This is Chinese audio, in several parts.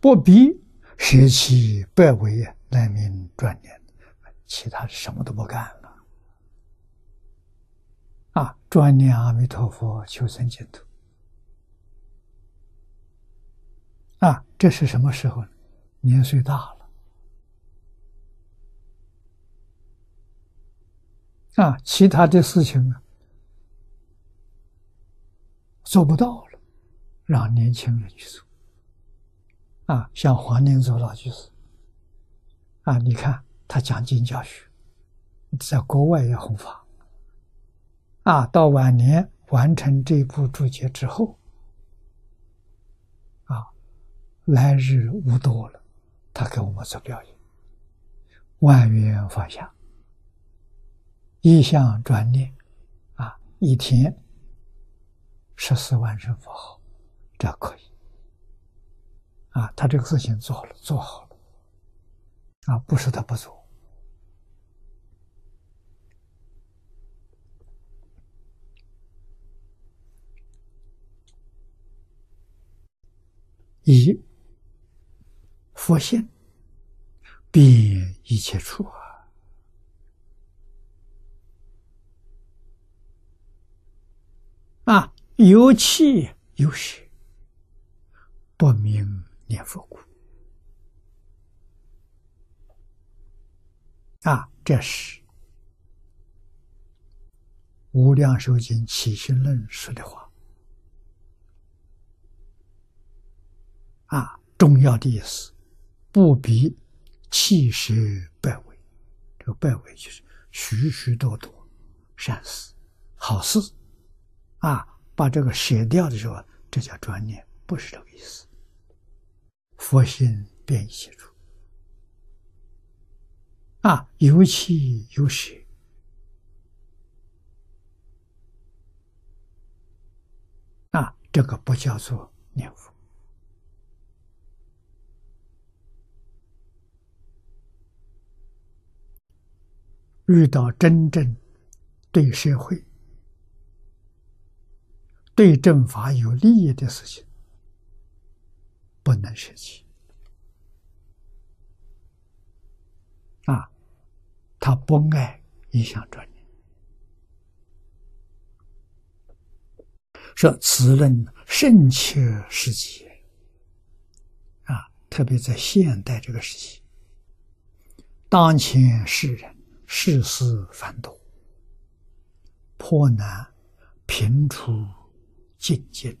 不必舍弃百为来名专念，其他什么都不干了。啊，专念阿弥陀佛，求生净土。啊，这是什么时候？年岁大了。啊，其他的事情啊，做不到了，让年轻人去做。啊，像黄念祖老居士，啊，你看他讲经教学，在国外也弘法。啊，到晚年完成这部注解之后，啊，来日无多了，他给我们做表演，万缘放下。一向专念，啊，一天十四万声佛号，这可以。啊，他这个事情做了，做好了，啊，不是他不做。以佛性遍一切处啊。啊，有气有血，不明念佛故。啊，这是《无量寿经起心论》说的话。啊，重要的意思，不比气舍百味。这个百味就是许许多多善事、好事。啊，把这个舍掉的时候，这叫专念，不是这个意思。佛心便一切处，啊，有气有血，啊，这个不叫做念佛。遇到真正对社会。对正法有利益的事情，不能舍弃。啊，他不爱一向专念，说此论甚切时期。啊，特别在现代这个时期，当前世人世事繁多，颇难平出。静静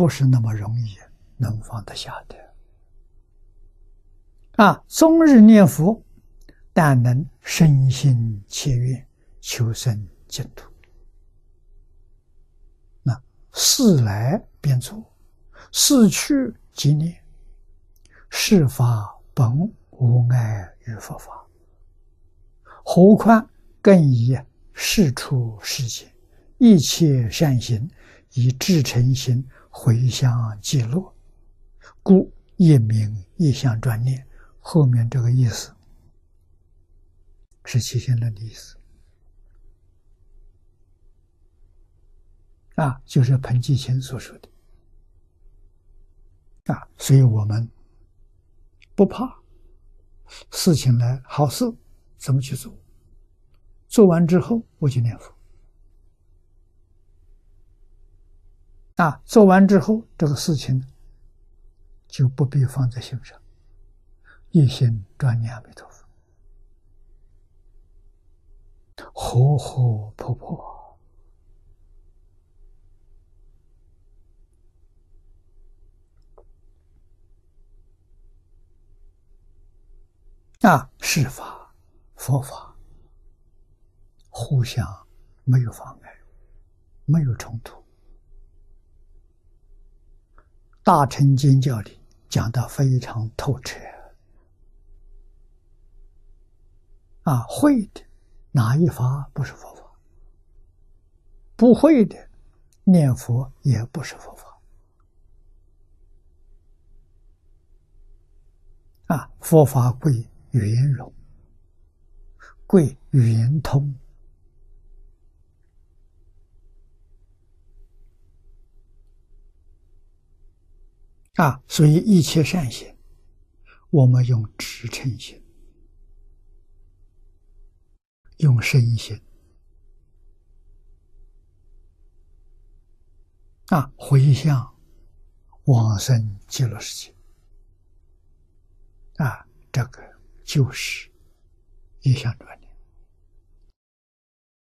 不是那么容易能放得下的。啊，终日念佛，但能身心切愿，求生净土。那事来便做，事去即念，事法本无碍于佛法，何况更以。事出世间，一切善行以至诚心回向记录，故一名一向专念。后面这个意思是七心论的意思啊，就是彭继清所说的啊，所以我们不怕事情来，好事怎么去做？做完之后，我就念佛。啊，做完之后，这个事情就不必放在心上，一心专念阿弥陀佛，活活泼泼啊，是法，佛法。互相没有妨碍，没有冲突。大乘经教里讲的非常透彻。啊，会的哪一法不是佛法？不会的念佛也不是佛法。啊，佛法贵圆融，贵圆通。啊，所以一切善行，我们用直称心，用身心，啊，回向往生极乐世界，啊，这个就是一向专。